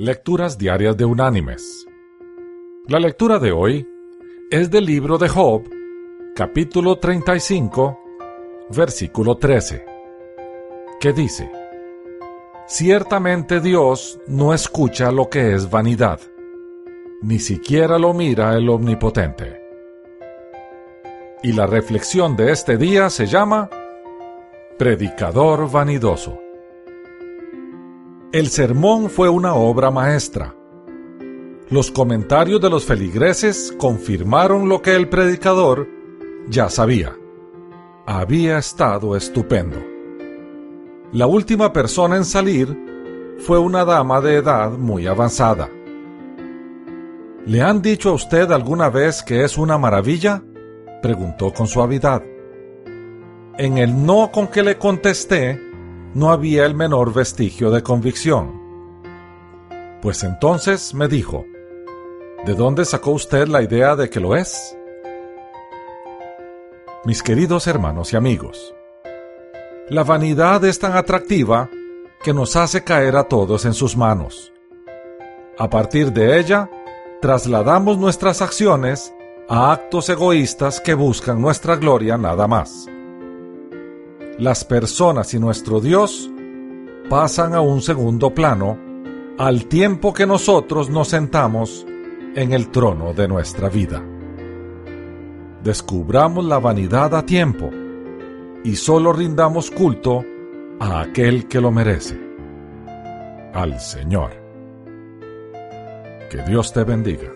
Lecturas Diarias de Unánimes. La lectura de hoy es del libro de Job, capítulo 35, versículo 13, que dice, Ciertamente Dios no escucha lo que es vanidad, ni siquiera lo mira el Omnipotente. Y la reflexión de este día se llama Predicador Vanidoso. El sermón fue una obra maestra. Los comentarios de los feligreses confirmaron lo que el predicador ya sabía. Había estado estupendo. La última persona en salir fue una dama de edad muy avanzada. ¿Le han dicho a usted alguna vez que es una maravilla? preguntó con suavidad. En el no con que le contesté, no había el menor vestigio de convicción. Pues entonces me dijo, ¿de dónde sacó usted la idea de que lo es? Mis queridos hermanos y amigos, la vanidad es tan atractiva que nos hace caer a todos en sus manos. A partir de ella, trasladamos nuestras acciones a actos egoístas que buscan nuestra gloria nada más las personas y nuestro Dios pasan a un segundo plano al tiempo que nosotros nos sentamos en el trono de nuestra vida. Descubramos la vanidad a tiempo y solo rindamos culto a aquel que lo merece, al Señor. Que Dios te bendiga.